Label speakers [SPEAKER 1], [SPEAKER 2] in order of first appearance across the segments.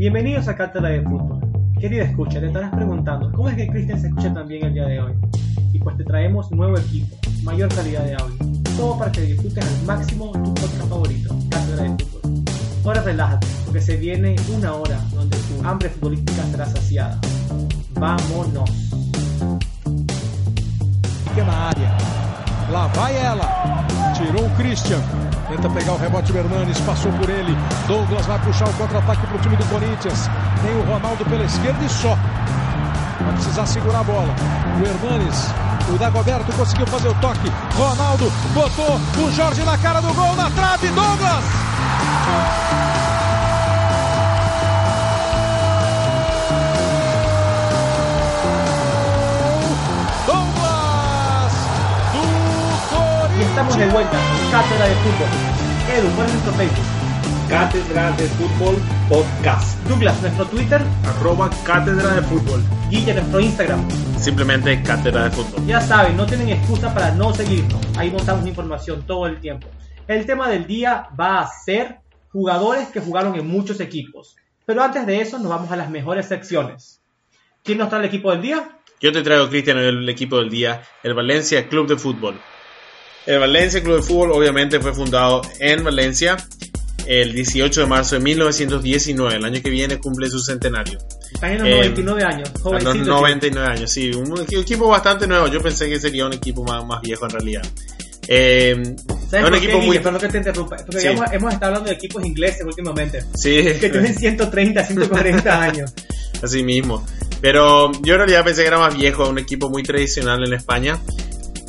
[SPEAKER 1] Bienvenidos a Cátedra de Fútbol. Querida escucha, te estarás preguntando, ¿cómo es que Cristian se escucha tan bien el día de hoy? Y pues te traemos nuevo equipo, mayor calidad de audio, todo para que disfrutes al máximo tu podcast favorito, Cátedra de Fútbol. Ahora relájate, porque se viene una hora donde tu hambre futbolística será saciada. Vámonos.
[SPEAKER 2] Pequena área. Lá vai ela. Tirou o Christian. Tenta pegar o rebote o Hernanes, passou por ele. Douglas vai puxar o contra-ataque para o time do Corinthians. Tem o Ronaldo pela esquerda e só. Vai precisar segurar a bola. O Hernanes, o Dagoberto conseguiu fazer o toque. Ronaldo botou o Jorge na cara do gol, na trave. Douglas! Douglas
[SPEAKER 1] estamos de vuelta Cátedra de Fútbol. Edu, ¿cuál es nuestro Facebook?
[SPEAKER 3] Cátedra de Fútbol Podcast.
[SPEAKER 1] Douglas, nuestro Twitter.
[SPEAKER 3] Arroba Cátedra de Fútbol.
[SPEAKER 1] Guille, nuestro Instagram.
[SPEAKER 3] Simplemente Cátedra de Fútbol.
[SPEAKER 1] Ya saben, no tienen excusa para no seguirnos. Ahí montamos información todo el tiempo. El tema del día va a ser jugadores que jugaron en muchos equipos. Pero antes de eso, nos vamos a las mejores secciones. ¿Quién nos trae el equipo del día?
[SPEAKER 3] Yo te traigo, Cristian, el equipo del día, el Valencia Club de Fútbol. El Valencia Club de Fútbol obviamente fue fundado en Valencia el 18 de marzo de 1919. El año que viene cumple su centenario.
[SPEAKER 1] Están en los
[SPEAKER 3] Eh,
[SPEAKER 1] 99 años.
[SPEAKER 3] A los
[SPEAKER 1] jovencitos.
[SPEAKER 3] 99 años, sí. Un equi- equipo bastante nuevo. Yo pensé que sería un equipo más, más viejo en realidad. Eh,
[SPEAKER 1] ¿Sabes
[SPEAKER 3] es un
[SPEAKER 1] qué,
[SPEAKER 3] equipo
[SPEAKER 1] Guille?
[SPEAKER 3] muy...
[SPEAKER 1] Perdón que te interrumpa. Porque
[SPEAKER 3] Sí.
[SPEAKER 1] hemos, hemos estado hablando de equipos ingleses últimamente.
[SPEAKER 3] Sí,
[SPEAKER 1] Que tienen 130, 140 años.
[SPEAKER 3] así mismo. Pero yo en realidad pensé que era más viejo, un equipo muy tradicional en España.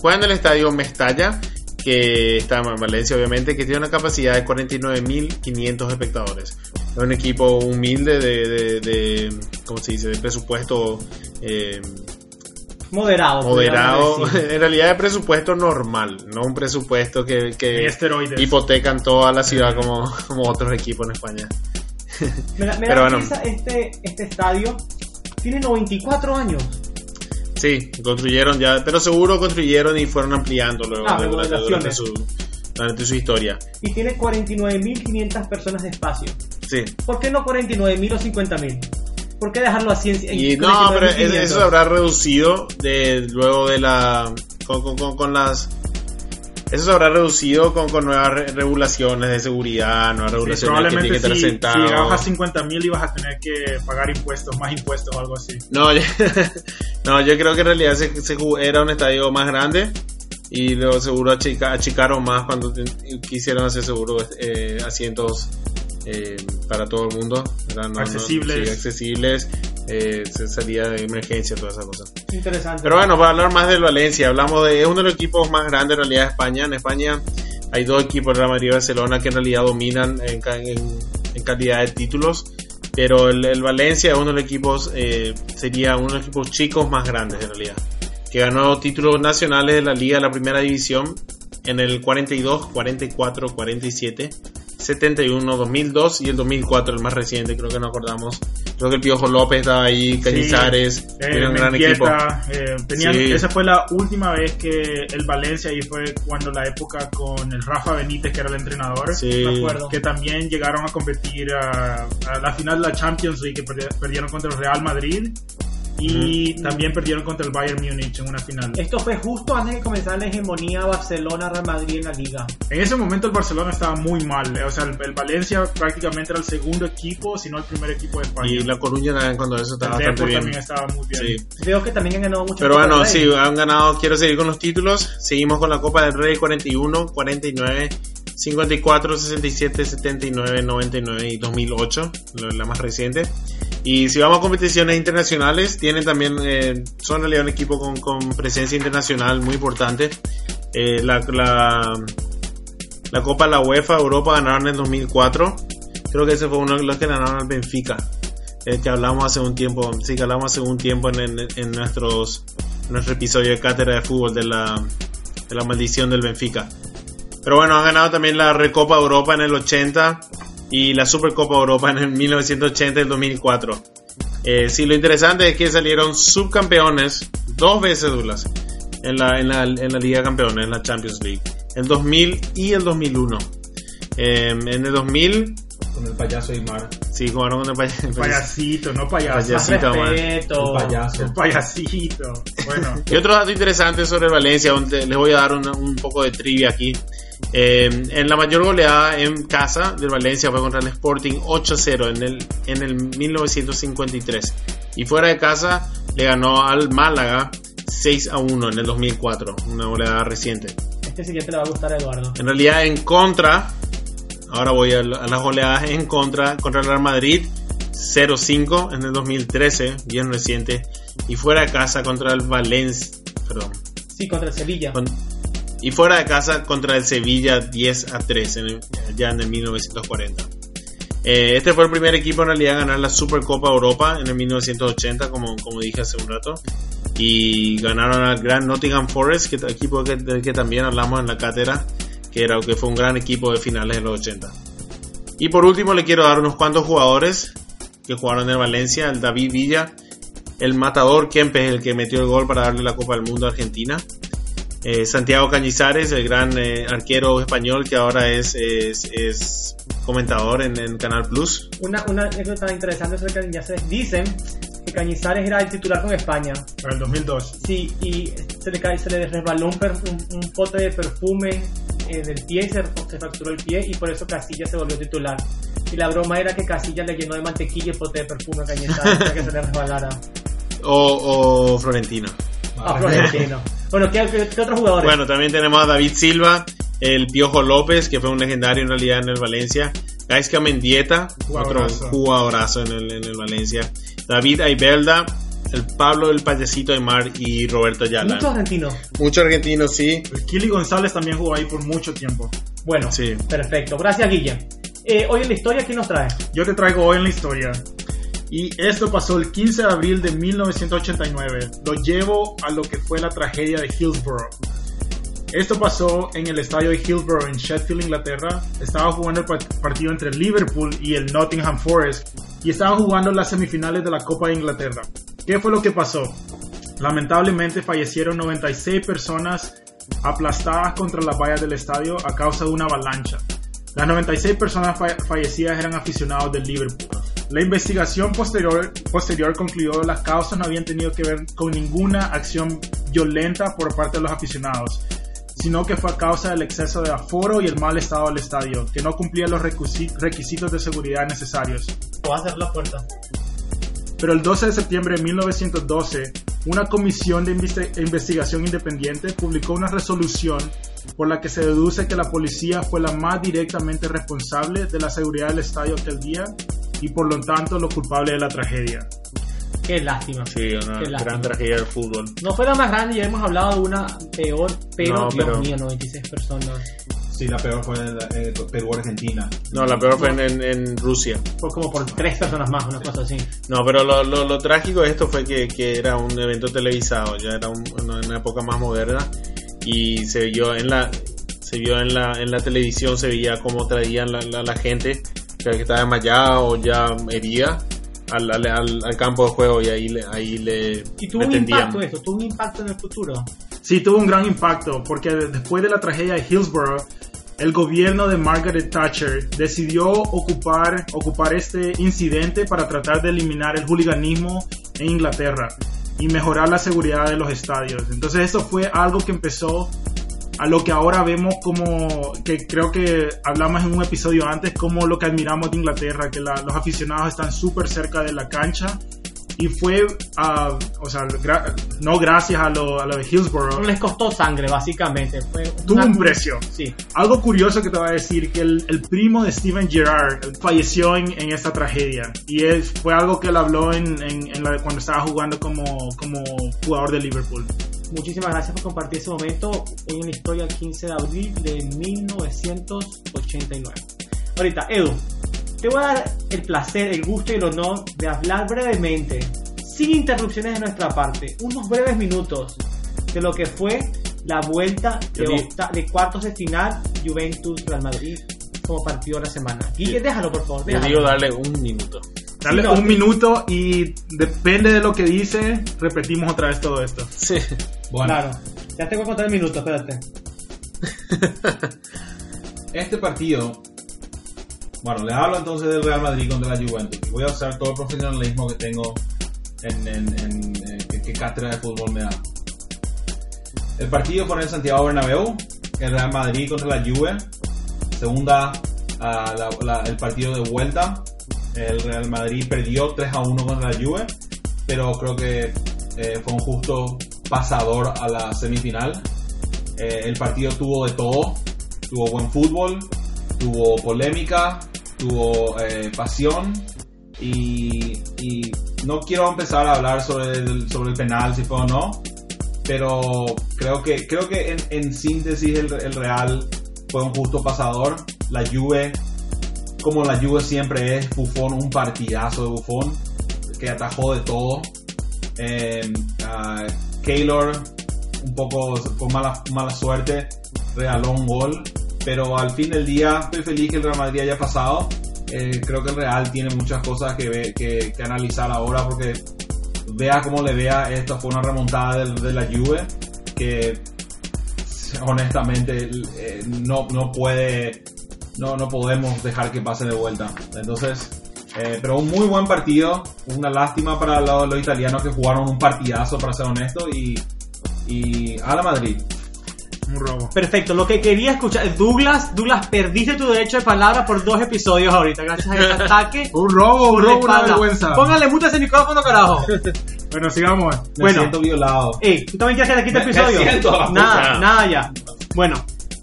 [SPEAKER 3] Juega en el estadio Mestalla, que está en Valencia obviamente, que tiene una capacidad de 49.500 espectadores. Es un equipo humilde de, de, de ¿cómo se dice?, de presupuesto eh,
[SPEAKER 1] Moderado.
[SPEAKER 3] moderado. En realidad de presupuesto normal, no un presupuesto que, que
[SPEAKER 4] esteroides.
[SPEAKER 3] hipotecan toda la ciudad como, como otros equipos en España.
[SPEAKER 1] Mira, mira,
[SPEAKER 3] Pero bueno.
[SPEAKER 1] este, este estadio tiene 94 años.
[SPEAKER 3] Sí, construyeron ya, pero seguro construyeron y fueron ampliando luego
[SPEAKER 1] Ah,
[SPEAKER 3] durante, durante su, durante su historia.
[SPEAKER 1] y tiene 49.500 personas de espacio.
[SPEAKER 3] Sí.
[SPEAKER 1] ¿Por qué no 49.000 o 50.000? ¿Por qué dejarlo así en,
[SPEAKER 3] Y no, pero
[SPEAKER 1] 49.500?
[SPEAKER 3] es- eso se habrá reducido de luego de la con, con, con, con las eso se habrá reducido con, con nuevas re- regulaciones de seguridad, nuevas
[SPEAKER 4] Sí,
[SPEAKER 3] regulaciones que
[SPEAKER 4] probablemente
[SPEAKER 3] tienen que
[SPEAKER 4] si, si llegabas a
[SPEAKER 3] sentados.
[SPEAKER 4] 50 mil ibas a tener que pagar impuestos, más impuestos o algo así.
[SPEAKER 3] No, yo, no, yo creo que en realidad se, era un estadio más grande y luego seguro achica- achicaron más cuando te- quisieron hacer seguro eh, asientos eh, para todo el mundo.
[SPEAKER 4] Accesibles.
[SPEAKER 3] sí, accesibles, eh, se salía de emergencia, todas esas cosas.
[SPEAKER 1] Interesante.
[SPEAKER 3] Pero bueno, para hablar más del Valencia, hablamos de, es uno de los equipos más grandes en realidad de España. En España hay dos equipos, Real Madrid y Barcelona, que en realidad dominan en, en- en calidad de títulos. Pero el, el Valencia es uno de los equipos, eh, sería uno de los equipos chicos más grandes en realidad. Que ganó títulos nacionales de la Liga de la Primera División en el 42, 44, 47, 71, 2002 y el 2004, el más reciente, creo que no acordamos. Creo que el Piojo López estaba ahí, Cañizares,
[SPEAKER 4] Eh,
[SPEAKER 3] era un gran equipo.
[SPEAKER 4] Mendieta, eh, tenían-
[SPEAKER 3] Sí.
[SPEAKER 4] Esa fue la última vez que el Valencia, y fue cuando la época con el Rafa Benítez, que era el entrenador,
[SPEAKER 3] Sí.
[SPEAKER 1] Me acuerdo.
[SPEAKER 4] que también llegaron a competir a, a la final de la Champions League, que perdi- perdieron contra el Real Madrid, y también perdieron contra el Bayern Múnich en una final.
[SPEAKER 1] Esto fue justo antes de comenzar la hegemonía Barcelona-Real Madrid en la liga.
[SPEAKER 4] En ese momento el Barcelona estaba muy mal, o sea, el, el Valencia prácticamente era el segundo equipo, si no el primer equipo de España.
[SPEAKER 3] Y La Coruña también cuando eso estaba
[SPEAKER 4] el
[SPEAKER 3] bastante bien.
[SPEAKER 4] también estaba muy bien.
[SPEAKER 3] Sí.
[SPEAKER 1] Veo que también han ganado mucho.
[SPEAKER 3] Pero bueno, sí, han ganado. Quiero seguir con los títulos. Seguimos con la Copa del Rey 41, 49, 54, 67, 79, 99 y 2008, lo- la más reciente. Y si vamos a competiciones internacionales, tienen también, eh, son en realidad un equipo con, con presencia internacional muy importante. Eh, la, la, la Copa de la UEFA Europa ganaron en el 2004. Creo que ese fue uno de los que ganaron al Benfica. eh, que hablamos hace un tiempo, sí que hablamos hace un tiempo en, en- en nuestros en nuestro episodio de cátedra de fútbol de la, de la maldición del Benfica. Pero bueno, han ganado también la Recopa Europa en el 80 y la Supercopa Europa en el 1980 y el 2004. Eh, sí, lo interesante es que salieron subcampeones dos veces, Douglas, en la, en la, en la Liga de Campeones, en la Champions League. El 2000 y el 2001. Eh, en el 2000
[SPEAKER 5] Con el payaso Aymar.
[SPEAKER 3] Sí, jugaron con el pay- el
[SPEAKER 4] Payasito, no payaso.
[SPEAKER 3] Payasito.
[SPEAKER 1] Respeto.
[SPEAKER 5] El payaso.
[SPEAKER 4] El payasito. Bueno,
[SPEAKER 3] Y otro dato interesante sobre el Valencia, donde les voy a dar una- un poco de trivia aquí. Eh, en la mayor goleada en casa del Valencia fue contra el Sporting 8-0 en el, en el 1953. Y fuera de casa le ganó al Málaga 6-1 en el 2004, una goleada reciente.
[SPEAKER 1] Este siguiente le va a gustar a Eduardo.
[SPEAKER 3] En realidad en contra, ahora voy a, a las goleadas en contra, contra el Real Madrid 0-5 en el 2013, bien reciente. Y fuera de casa contra el Valencia, perdón,
[SPEAKER 1] Sí, contra el Sevilla.
[SPEAKER 3] con- y fuera de casa contra el Sevilla 10 a 3 en el- ya en el 1940. Eh, este fue el primer equipo en realidad a ganar la Supercopa Europa en el 1980, como, como dije hace un rato. Y ganaron al Gran Nottingham Forest, que equipo que, del que también hablamos en la cátedra, que, era, que fue un gran equipo de finales de los 80. Y por último le quiero dar unos cuantos jugadores que jugaron en Valencia, el David Villa, el matador Kempes, el que metió el gol para darle la Copa del Mundo a Argentina. Eh, Santiago Cañizares, el gran eh, arquero español que ahora es, es, es comentador en, en Canal Plus.
[SPEAKER 1] Una, una anécdota interesante sobre Cañizares. Dicen que Cañizares era el titular con España.
[SPEAKER 4] para el 2002.
[SPEAKER 1] Sí, y se le, cae, se le resbaló un, per- un, un pote de perfume en el pie, se, se fracturó el pie y por eso Casilla se volvió titular. Y la broma era que Casilla le llenó de mantequilla el pote de perfume a para que se le resbalara.
[SPEAKER 3] O, o Florentino.
[SPEAKER 1] A Florentino. Bueno, ¿qué, qué, qué otros jugadores?
[SPEAKER 3] Bueno, también tenemos a David Silva, el Piojo López, que fue un legendario en realidad en el Valencia. Gaisca Mendieta, otro
[SPEAKER 4] Jugadorazo.
[SPEAKER 3] jugadorazo en el, en el Valencia. David Aibelda, el Pablo del Payasito Aymar y Roberto Ayala.
[SPEAKER 1] Muchos argentinos.
[SPEAKER 3] Muchos argentinos, sí.
[SPEAKER 4] El Kili González también jugó ahí por mucho tiempo.
[SPEAKER 1] Bueno,
[SPEAKER 3] Sí.
[SPEAKER 1] perfecto. Gracias, Guille. Eh, hoy en la historia, ¿quién nos trae?
[SPEAKER 4] Yo te traigo hoy en la historia. Y esto pasó el 15 de abril de 1989. Lo llevo a lo que fue la tragedia de Hillsborough. Esto pasó en el estadio de Hillsborough en Sheffield, Inglaterra. Estaba jugando el pa- partido entre Liverpool y el Nottingham Forest. Y estaban jugando las semifinales de la Copa de Inglaterra. ¿Qué fue lo que pasó? Lamentablemente fallecieron 96 personas aplastadas contra las vallas del estadio a causa de una avalancha. Las 96 personas fa- fallecidas eran aficionados del Liverpool. La investigación posterior, posterior concluyó que las causas no habían tenido que ver con ninguna acción violenta por parte de los aficionados, sino que fue a causa del exceso de aforo y el mal estado del estadio, que no cumplía los requisi- requisitos de seguridad necesarios.
[SPEAKER 1] A cerrar la puerta.
[SPEAKER 4] Pero el 12 de septiembre de 1912, una comisión de investigación independiente publicó una resolución por la que se deduce que la policía fue la más directamente responsable de la seguridad del estadio aquel día y por lo tanto los culpables de la tragedia.
[SPEAKER 1] Qué lástima.
[SPEAKER 3] Sí, una
[SPEAKER 1] Qué lástima.
[SPEAKER 3] gran tragedia del fútbol.
[SPEAKER 1] No fue la más grande, ya hemos hablado de una peor, pero,
[SPEAKER 3] No,
[SPEAKER 1] Dios
[SPEAKER 3] pero-
[SPEAKER 1] mío, 96 personas.
[SPEAKER 5] Sí, la peor fue en eh, Perú-Argentina.
[SPEAKER 3] No, la peor fue en, en- en Rusia.
[SPEAKER 1] Fue como por tres personas más, una cosa así.
[SPEAKER 3] No, pero lo, lo, lo trágico de esto fue que, que era un evento televisado, ya era un- una, época más moderna y se vio en la se vio en la, en la televisión, se veía cómo traían la, la, la gente que estaba desmayada o ya herida al, al, al- al campo de juego y ahí le, ahí le,
[SPEAKER 1] Y tuvo
[SPEAKER 3] le
[SPEAKER 1] un
[SPEAKER 3] tendían.
[SPEAKER 1] impacto esto, tuvo un impacto en el futuro.
[SPEAKER 4] Sí, tuvo un gran impacto porque después de la tragedia de Hillsborough, el gobierno de Margaret Thatcher decidió ocupar, ocupar este incidente para tratar de eliminar el hooliganismo en Inglaterra y mejorar la seguridad de los estadios. Entonces esto fue algo que empezó a lo que ahora vemos como, que creo que hablamos en un episodio antes, como lo que admiramos de Inglaterra, que los aficionados están súper cerca de la cancha. Y fue, ah, o sea, gra- no gracias a lo, a lo de Hillsborough,
[SPEAKER 1] No les costó sangre, básicamente. Fue
[SPEAKER 4] Tuvo
[SPEAKER 1] una-
[SPEAKER 4] un precio.
[SPEAKER 1] Sí.
[SPEAKER 4] Algo curioso que te voy a decir, que el, el primo de Steven Gerrard falleció en, en esta tragedia. Y es, fue algo que él habló en, en- en la- cuando estaba jugando como, como jugador de Liverpool.
[SPEAKER 1] Muchísimas gracias por compartir ese momento. Hoy en la historia, el 15 de abril de 1989. Ahorita, Edu, te voy a dar el placer, el gusto y el honor de hablar brevemente, sin interrupciones de nuestra parte, unos breves minutos de lo que fue la vuelta de,
[SPEAKER 3] Yo
[SPEAKER 1] de cuartos de final Juventus-Real Madrid como partido de la semana. Guille, déjalo por favor.
[SPEAKER 3] Yo
[SPEAKER 1] déjalo.
[SPEAKER 3] digo darle un minuto.
[SPEAKER 4] Dale
[SPEAKER 1] Sí, no.
[SPEAKER 4] un minuto y depende de lo que dice, repetimos otra vez todo esto.
[SPEAKER 3] Sí.
[SPEAKER 5] Bueno,
[SPEAKER 1] Claro, ya tengo que contar el minuto, espérate.
[SPEAKER 5] este partido Bueno, le hablo entonces del Real Madrid contra la Juventus. Voy a usar todo el profesionalismo que tengo en, en, en- en- que, que cátedra de fútbol me da. El partido en el Santiago Bernabéu, el Real Madrid contra la Juve. Segunda, ah, la- la- el partido de vuelta. El Real Madrid perdió 3 a 1 contra la Juve, pero creo que eh, fue un justo pasador a la semifinal. Eh, el partido tuvo de todo. Tuvo buen fútbol, tuvo polémica, tuvo eh, pasión y, no quiero empezar a hablar sobre el, sobre el penal, si fue o no, pero creo que, creo que en, en síntesis el, Real fue un justo pasador. La Juve, como la Juve siempre es, Buffon, un partidazo de Buffon que atajó de todo. Eh, Keylor, un poco con mala, mala suerte, regaló un gol. Pero al fin del día estoy feliz que el Real Madrid haya pasado. Eh, creo que el Real tiene muchas cosas que, ve- que, que analizar ahora porque vea como le vea, esta fue una remontada del- de, la Juve que honestamente eh, no, no puede, no, no podemos dejar que pase de vuelta. Entonces, eh, pero un muy buen partido, una lástima para los, los italianos que jugaron un partidazo, para ser honesto, y, y a la Madrid.
[SPEAKER 4] Un robo.
[SPEAKER 1] Perfecto, lo que quería escuchar, Douglas, Douglas, perdiste tu derecho de palabra por dos episodios ahorita, gracias a ese ataque.
[SPEAKER 4] Un robo, un robo, una vergüenza.
[SPEAKER 1] Póngale muta a ese micrófono, carajo.
[SPEAKER 4] Bueno, sigamos.
[SPEAKER 5] Me
[SPEAKER 1] Bueno.
[SPEAKER 5] siento violado.
[SPEAKER 1] Ey, ¿tú también quieres que le quite el episodio?
[SPEAKER 5] me siento
[SPEAKER 1] nada, nada ya. Bueno,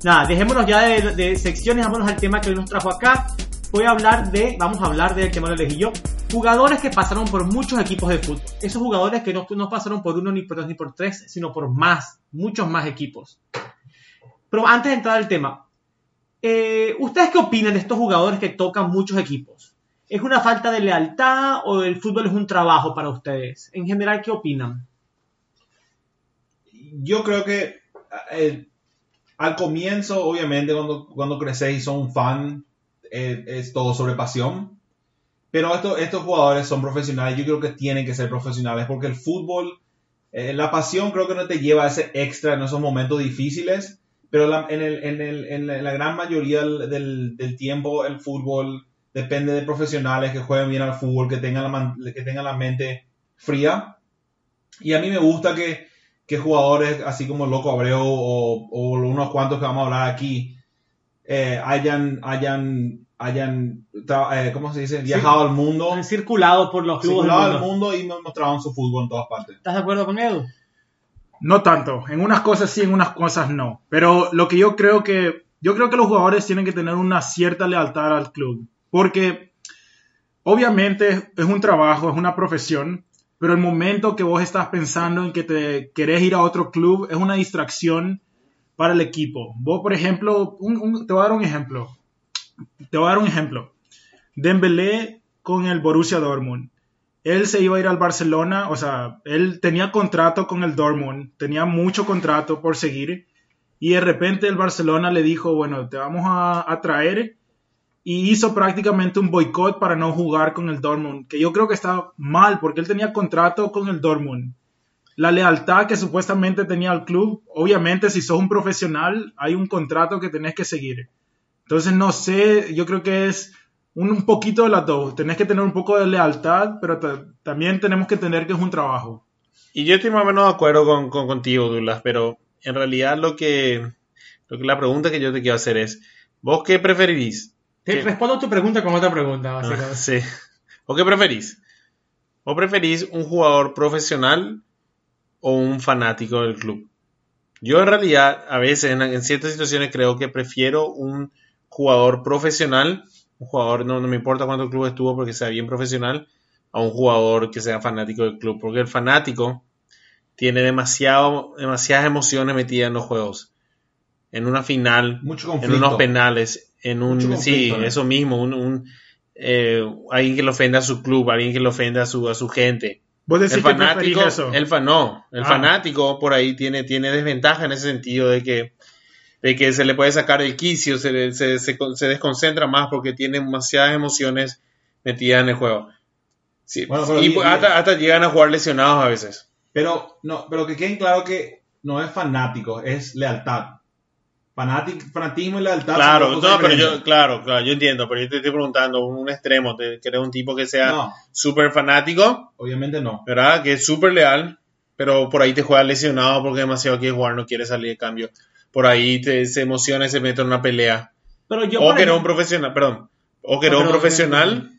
[SPEAKER 1] nada, dejémonos ya de, de secciones, vámonos al tema que hoy nos trajo acá. Voy a hablar de, vamos a hablar del tema lo elegí yo, jugadores que pasaron por muchos equipos de fútbol. Esos jugadores que no, no pasaron por uno, ni por dos, ni por tres, sino por más, muchos más equipos. Pero antes de entrar al tema, eh, ¿ustedes qué opinan de estos jugadores que tocan muchos equipos? ¿Es una falta de lealtad o el fútbol es un trabajo para ustedes? En general, ¿qué opinan?
[SPEAKER 5] yo creo que eh, al comienzo, obviamente, cuando, cuando creces y son un fan, eh, es todo sobre pasión. Pero esto- estos jugadores son profesionales, yo creo que tienen que ser profesionales porque el fútbol, eh, la pasión creo que no te lleva a ese extra en esos momentos difíciles, pero la- en, el- en el- en la, en la gran mayoría del, del- tiempo el fútbol depende de profesionales que jueguen bien al fútbol, que tengan la, que tengan la mente fría. Y a mí me gusta que, que jugadores así como Loco Abreu o, o unos cuantos que vamos a hablar aquí eh, hayan, hayan, hayan eh, ¿cómo se dice? Viajado al mundo,
[SPEAKER 1] Han circulado por los clubes
[SPEAKER 5] circulado al
[SPEAKER 1] mundo.
[SPEAKER 5] mundo y mostraron su fútbol en todas partes.
[SPEAKER 1] ¿Estás de acuerdo con Edu?
[SPEAKER 4] No tanto. En unas cosas sí, en unas cosas no. Pero lo que yo creo que yo creo que los jugadores tienen que tener una cierta lealtad al club, porque obviamente es un trabajo, es una profesión, pero el momento que vos estás pensando en que te querés ir a otro club es una distracción para el equipo. Vos, por ejemplo, te voy a dar un ejemplo. Te voy a dar un ejemplo. Dembélé con el Borussia Dortmund. Él se iba a ir al Barcelona, o sea, él tenía contrato con el Dortmund, tenía mucho contrato por seguir, y de repente el Barcelona le dijo, bueno, te vamos a, traer, y hizo prácticamente un boicot para no jugar con el Dortmund, que yo creo que está mal, porque él tenía contrato con el Dortmund. La lealtad que supuestamente tenía al club, obviamente si sos un profesional, hay un contrato que tenés que seguir. Entonces, no sé, yo creo que es un, un poquito de las dos. Tenés que tener un poco de lealtad, pero ta- también tenemos que entender que es un trabajo.
[SPEAKER 3] Y yo estoy más o menos de acuerdo con, con- contigo, Douglas, pero en realidad lo que, lo que la pregunta que yo te quiero hacer es, ¿vos qué preferís?
[SPEAKER 1] Te
[SPEAKER 3] ¿Qué?
[SPEAKER 1] respondo tu pregunta con otra pregunta,
[SPEAKER 3] Ah,
[SPEAKER 1] básicamente.
[SPEAKER 3] sí. ¿O qué preferís? ¿O preferís un jugador profesional o un fanático del club? Yo en realidad, a veces, en, en ciertas situaciones, creo que prefiero un jugador profesional, un jugador, no, no me importa cuánto club estuvo porque sea bien profesional, a un jugador que sea fanático del club, porque el fanático tiene demasiado, demasiadas emociones metidas en los juegos. En una final,
[SPEAKER 5] Mucho
[SPEAKER 3] en unos penales, en un sí, eso mismo, un, un, eh, alguien que le ofenda a su club, alguien que le ofenda a su, a su gente.
[SPEAKER 4] Vos decís
[SPEAKER 3] El fanático,
[SPEAKER 4] eso.
[SPEAKER 3] el fa- no, el
[SPEAKER 4] Ah.
[SPEAKER 3] fanático por ahí tiene, tiene desventaja en ese sentido de que, de que se le puede sacar el quicio, se, se, se, se desconcentra más porque tiene demasiadas emociones metidas en el juego. Sí,
[SPEAKER 5] Bueno,
[SPEAKER 3] y
[SPEAKER 5] bien,
[SPEAKER 3] hasta, hasta llegan a jugar lesionados a veces.
[SPEAKER 5] Pero, no, pero que queden claro que no es fanático, es lealtad. Fanatic- fanatismo y lealtad.
[SPEAKER 3] Claro, no, pero yo, claro, claro, yo entiendo, pero yo te estoy preguntando un extremo, te, un tipo que sea
[SPEAKER 5] No,
[SPEAKER 3] súper fanático,
[SPEAKER 5] obviamente no.
[SPEAKER 3] ¿verdad? Que es súper leal, pero por ahí te juega lesionado porque demasiado quiere jugar, no quiere salir de cambio. Por ahí te, se emociona y se mete en una pelea.
[SPEAKER 1] Pero yo,
[SPEAKER 3] o que eres un profesional, perdón, o que
[SPEAKER 1] No,
[SPEAKER 3] un profesional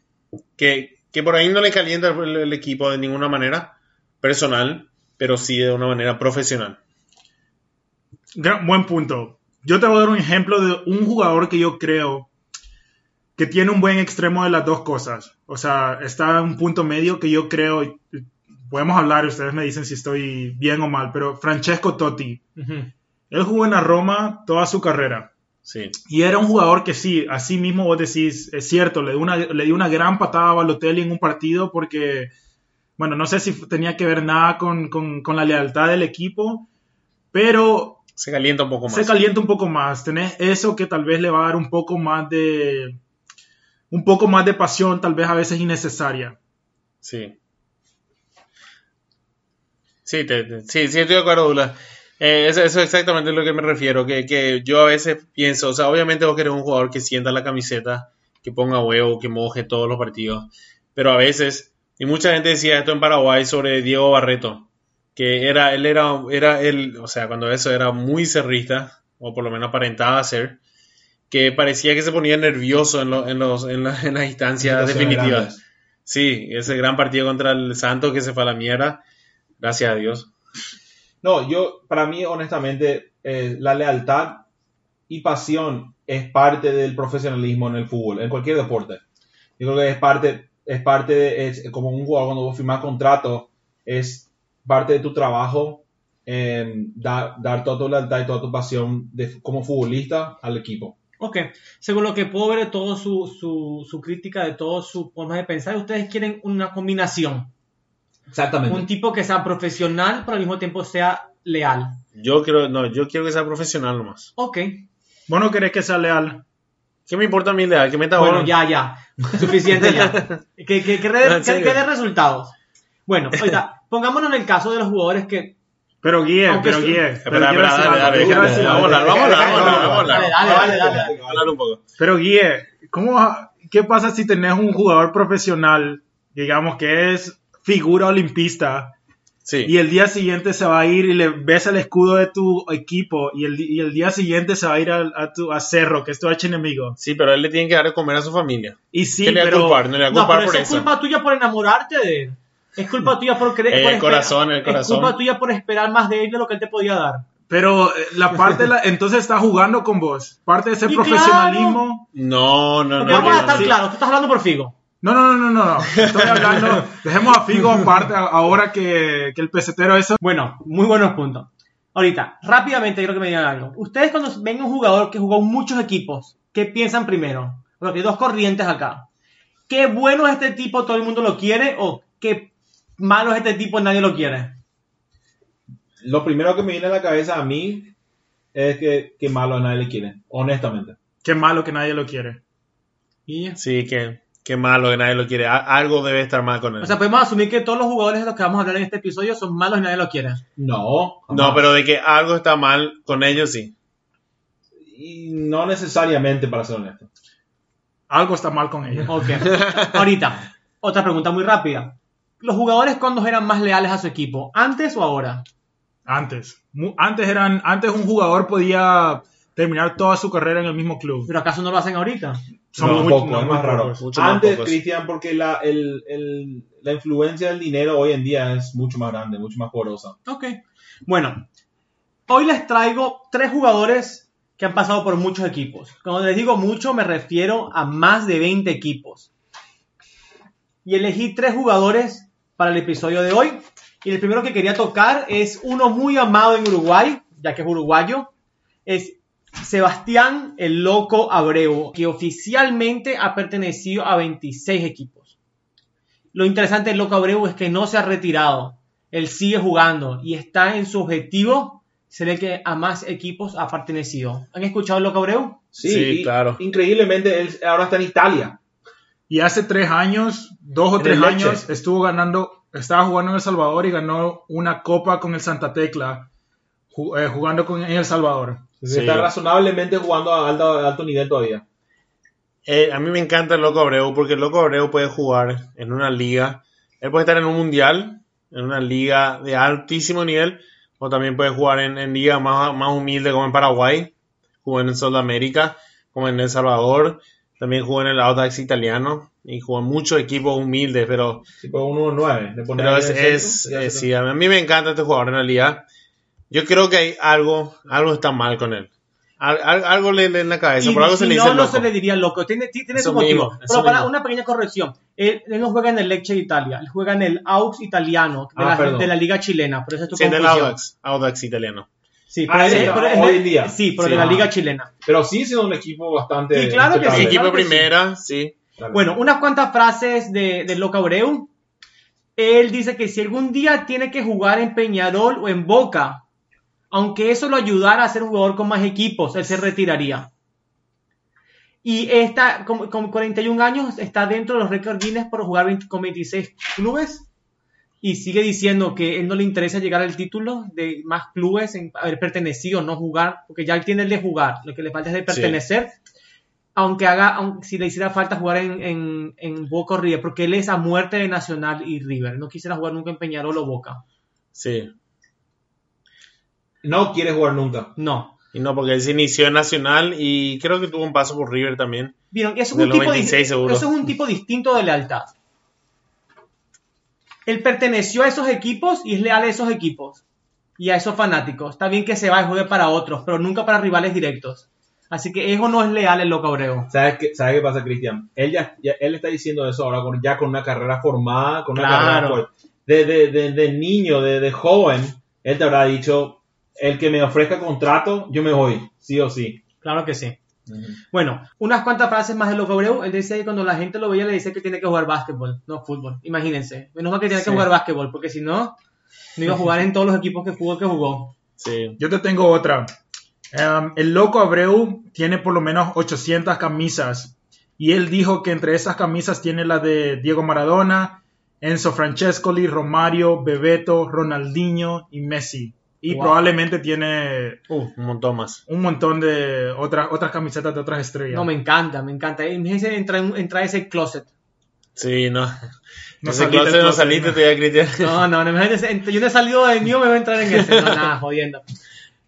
[SPEAKER 3] que, que por ahí no le calienta el, el equipo de ninguna manera personal, pero sí de una manera profesional.
[SPEAKER 4] Gran- buen punto. Yo te voy a dar un ejemplo de un jugador que yo creo que tiene un buen extremo de las dos cosas. O sea, está en un punto medio que yo creo, podemos hablar y ustedes me dicen si estoy bien o mal, pero Francesco Totti. Él jugó en la Roma toda su carrera.
[SPEAKER 3] Sí.
[SPEAKER 4] Y era un jugador que sí, así mismo vos decís, es cierto, le dio una, le dio una gran patada a Balotelli en un partido porque, bueno, no sé si tenía que ver nada con, con- con la lealtad del equipo, pero
[SPEAKER 3] Se calienta un poco más.
[SPEAKER 4] se calienta un poco más. Tenés eso que tal vez le va a dar un poco más de. Un poco más de pasión, tal vez a veces innecesaria.
[SPEAKER 3] Sí. Sí, te- te- sí, sí, estoy de acuerdo, Douglas. Eh, eso, eso es exactamente lo que me refiero, que, que yo a veces pienso, o sea, obviamente vos querés un jugador que sienta la camiseta, que ponga huevo, que moje todos los partidos, pero a veces, y mucha gente decía esto en Paraguay sobre Diego Barreto, que era, él era, era él, o sea, cuando eso era muy cerrista, o por lo menos aparentaba ser, que parecía que se ponía nervioso en, lo- en, los, en, la- en las instancias definitivas.
[SPEAKER 5] grandes.
[SPEAKER 3] Sí, ese gran partido contra el Santos que se fue a la mierda. Gracias a Dios.
[SPEAKER 5] No, yo, para mí, honestamente, eh, la lealtad y pasión es parte del profesionalismo en el fútbol, en cualquier deporte. Yo creo que es parte, es parte de, es como un jugador cuando vos firmás contrato, es parte de tu trabajo eh, dar, dar toda tu lealtad y toda tu pasión de- como futbolista al equipo.
[SPEAKER 1] Ok, según lo que puedo ver de todo su, su, su crítica, de todo su forma de pensar, ustedes quieren una combinación.
[SPEAKER 5] Exactamente.
[SPEAKER 1] Un tipo que sea profesional, pero al mismo tiempo sea leal.
[SPEAKER 3] Yo quiero, no, yo quiero que sea profesional nomás.
[SPEAKER 1] Ok,
[SPEAKER 4] ¿Vos no querés que sea leal?
[SPEAKER 3] ¿Qué me importa a mí leal? Que meta
[SPEAKER 1] bueno, ya, ya. Suficiente ya. Que, que, que, re-
[SPEAKER 3] En
[SPEAKER 1] que-
[SPEAKER 3] serio.
[SPEAKER 1] que dé resultados. Bueno, ahorita, pongámonos en el caso de los jugadores que...
[SPEAKER 4] Pero guíe,
[SPEAKER 1] Aunque
[SPEAKER 4] pero guíe.
[SPEAKER 3] Espera, espera, dale, dale, dale, Vamos a hablar, vamos a hablar.
[SPEAKER 1] Dale, dale, dale,
[SPEAKER 3] hablar un poco.
[SPEAKER 4] Pero guíe, ¿cómo, ¿qué pasa si tenés un jugador profesional, digamos que es figura olimpista,
[SPEAKER 3] Sí.
[SPEAKER 4] y el día siguiente se va a ir y le ves el escudo de tu equipo, y el, y el día siguiente se va a ir a, a tu, a Cerro, que es tu archienemigo?
[SPEAKER 3] Sí, pero él le tiene que dar de comer a su familia.
[SPEAKER 4] Y sí,
[SPEAKER 3] ¿Qué le va a
[SPEAKER 4] pero...
[SPEAKER 3] culpar? No le va a
[SPEAKER 1] No,
[SPEAKER 3] culpar
[SPEAKER 1] pero
[SPEAKER 3] por
[SPEAKER 1] eso es
[SPEAKER 3] eso.
[SPEAKER 1] culpa tuya por enamorarte de él. Es culpa tuya por creer...
[SPEAKER 3] El
[SPEAKER 1] por
[SPEAKER 3] corazón, el corazón.
[SPEAKER 1] Es culpa tuya por esperar más de él de lo que él te podía dar.
[SPEAKER 4] Pero eh, la parte, de la, entonces está jugando con vos. Parte de ese
[SPEAKER 1] Y
[SPEAKER 4] profesionalismo.
[SPEAKER 3] No, no,
[SPEAKER 1] Porque
[SPEAKER 3] no.
[SPEAKER 1] vamos a
[SPEAKER 3] no,
[SPEAKER 1] estar
[SPEAKER 3] no.
[SPEAKER 1] claros, tú estás hablando por Figo.
[SPEAKER 4] No, no, no, no, no, no. Estoy hablando. Dejemos a Figo aparte ahora que, que el pesetero eso.
[SPEAKER 1] Bueno, muy buenos puntos. Ahorita, rápidamente quiero que me digan algo. Ustedes cuando ven un jugador que jugó en muchos equipos, ¿qué piensan primero? Porque hay dos corrientes acá. ¿Qué bueno es este tipo, todo el mundo lo quiere? ¿O qué malo es este tipo, nadie lo quiere?
[SPEAKER 5] Lo primero que me viene a la cabeza a mí es que, que malo a nadie le quiere, honestamente.
[SPEAKER 4] Qué malo que nadie lo quiere.
[SPEAKER 1] Y,
[SPEAKER 3] Sí, que, qué malo que nadie lo quiere. Algo debe estar mal con él.
[SPEAKER 1] o sea, podemos asumir que todos los jugadores de los que vamos a hablar en este episodio son malos y nadie lo quiere.
[SPEAKER 5] No,
[SPEAKER 3] no, pero de que algo está mal con ellos, sí.
[SPEAKER 5] Y no necesariamente, para ser honesto.
[SPEAKER 4] Algo está mal con ella.
[SPEAKER 1] Ok. Ahorita, otra pregunta muy rápida. ¿Los jugadores cuándo eran más leales a su equipo? ¿Antes o ahora?
[SPEAKER 4] Antes. Antes eran. Antes un jugador podía terminar toda su carrera en el mismo club.
[SPEAKER 1] ¿Pero acaso no lo hacen ahorita?
[SPEAKER 4] Son
[SPEAKER 5] No,
[SPEAKER 4] muy-
[SPEAKER 5] poco,
[SPEAKER 4] no,
[SPEAKER 5] es más raro.
[SPEAKER 3] Mucho
[SPEAKER 5] Antes. Cristian, porque la, el- el- la influencia del dinero hoy en día es mucho más grande, mucho más poderosa.
[SPEAKER 1] Ok. Bueno, hoy les traigo tres jugadores que han pasado por muchos equipos. Cuando les digo mucho, me refiero a más de 20 equipos. Y elegí tres jugadores para el episodio de hoy. Y el primero que quería tocar es uno muy amado en Uruguay, ya que es uruguayo. Es Sebastián el Loco Abreu, que oficialmente ha pertenecido a 26 equipos. Lo interesante del Loco Abreu es que no se ha retirado. Él sigue jugando y está en su objetivo ser el que a más equipos ha pertenecido. ¿Han escuchado el Loco Abreu?
[SPEAKER 5] Sí,
[SPEAKER 3] Sí, claro.
[SPEAKER 5] Increíblemente, él ahora está en Italia.
[SPEAKER 4] Y hace tres años, dos o
[SPEAKER 5] En
[SPEAKER 4] tres años, estuvo ganando. Estaba jugando en El Salvador y ganó una copa con el Santa Tecla. Eh, jugando con, en El Salvador.
[SPEAKER 3] Sí.
[SPEAKER 5] Está razonablemente jugando a alto, a alto nivel todavía.
[SPEAKER 3] Eh, a mí me encanta el Loco Abreu porque el Loco Abreu puede jugar en una liga. Él puede estar en un mundial, en una liga de altísimo nivel, o también puede jugar en, en liga más, más humilde como en Paraguay, jugó en Sudamérica, como en El Salvador, también jugó en el Audax italiano y jugó en muchos equipos humildes, pero,
[SPEAKER 5] Tipo 1-9. Le pones
[SPEAKER 3] pero es, eh, sí, a mí me encanta este jugador en realidad. Yo creo que hay algo, algo está mal con él. Al- al- algo le, le en la cabeza,
[SPEAKER 1] Y
[SPEAKER 3] por algo
[SPEAKER 1] si
[SPEAKER 3] se le
[SPEAKER 1] no,
[SPEAKER 3] dice
[SPEAKER 1] no
[SPEAKER 3] loco.
[SPEAKER 1] se le diría loco. Tiene, ti- tiene su motivo.
[SPEAKER 3] mismo,
[SPEAKER 1] Pero para
[SPEAKER 3] mismo.
[SPEAKER 1] una pequeña corrección. Él, él no juega en el Lecce de Italia. Él juega en el Aux italiano de,
[SPEAKER 5] Ah,
[SPEAKER 1] la, de la liga chilena. Por eso es tu
[SPEAKER 3] Sí, en el. Audax, Audax italiano.
[SPEAKER 1] Sí,
[SPEAKER 5] Ah,
[SPEAKER 1] pero es-
[SPEAKER 5] sí,
[SPEAKER 1] pero es
[SPEAKER 5] hoy
[SPEAKER 1] de-
[SPEAKER 5] en día.
[SPEAKER 1] Sí, pero
[SPEAKER 3] Sí.
[SPEAKER 1] de la
[SPEAKER 5] Ah.
[SPEAKER 1] liga chilena.
[SPEAKER 5] Pero sí siendo un equipo bastante.
[SPEAKER 1] Sí, claro que sí.
[SPEAKER 3] Equipo
[SPEAKER 1] claro que sí.
[SPEAKER 3] primera, sí.
[SPEAKER 5] Claro.
[SPEAKER 1] Bueno, unas cuantas frases de, de Loca Abreu. Él dice que si algún día tiene que jugar en Peñarol o en Boca, aunque eso lo ayudara a ser un jugador con más equipos, él se retiraría. Y está, con, con 41 años, está dentro de los récords Guinness por jugar 20 con 26 clubes. Y sigue diciendo que él no le interesa llegar al título de más clubes, en haber pertenecido, no jugar, porque ya él tiene el de jugar. Lo que le falta es de
[SPEAKER 3] Sí.
[SPEAKER 1] pertenecer aunque haga, aunque, si le hiciera falta jugar en, en, en Boca o River, porque él es a muerte de Nacional y River. No quisiera jugar nunca en Peñarol o Boca.
[SPEAKER 3] Sí.
[SPEAKER 5] No quiere jugar nunca.
[SPEAKER 1] No.
[SPEAKER 3] Y no, porque él se inició en Nacional y creo que tuvo un paso por River también.
[SPEAKER 1] Vieron, eso es, un tipo,
[SPEAKER 3] 26
[SPEAKER 1] di-
[SPEAKER 3] seguro.
[SPEAKER 1] eso es un tipo distinto de lealtad. Él perteneció a esos equipos y es leal a esos equipos y a esos fanáticos. Está bien que se va y juegue para otros, pero nunca para rivales directos. Así que eso no es leal el Loco Abreu.
[SPEAKER 5] ¿Sabes qué, ¿Sabes qué pasa, Cristian? Él, ya, ya- él está diciendo eso ahora con, ya con una carrera formada, con una
[SPEAKER 1] Claro.
[SPEAKER 5] carrera fuerte. De, de, de, de niño, de, de joven, él te habrá dicho, el que me ofrezca contrato, yo me voy, sí o sí.
[SPEAKER 1] Claro que sí. Bueno, unas cuantas frases más de Loco Abreu. Él decía que cuando la gente lo veía le decía que tiene que jugar básquetbol, no fútbol. Imagínense. Menos mal que tiene
[SPEAKER 3] Sí.
[SPEAKER 1] que jugar básquetbol, porque si no, no iba a jugar en todos los equipos que jugó que jugó.
[SPEAKER 3] Sí.
[SPEAKER 4] Yo te tengo otra. Um, el loco Abreu tiene por lo menos 800 camisas. Y él dijo que entre esas camisas tiene la de Diego Maradona, Enzo Francescoli, Romario, Bebeto, Ronaldinho y Messi. Y
[SPEAKER 1] Wow.
[SPEAKER 4] probablemente tiene
[SPEAKER 3] Uh, un montón más.
[SPEAKER 4] un montón de otras, otras camisetas de otras estrellas.
[SPEAKER 1] No, me encanta, me encanta. Imagínense entrar en, entrar a ese closet.
[SPEAKER 3] Sí, no.
[SPEAKER 4] No
[SPEAKER 3] Ese
[SPEAKER 4] saliste
[SPEAKER 3] closet
[SPEAKER 4] del
[SPEAKER 3] no
[SPEAKER 4] closet,
[SPEAKER 3] saliste
[SPEAKER 4] ¿no?
[SPEAKER 3] todavía, Cristian.
[SPEAKER 1] No, no, no, imagínense. Yo no he salido del mío, me voy a entrar en ese. No, nada, jodiendo.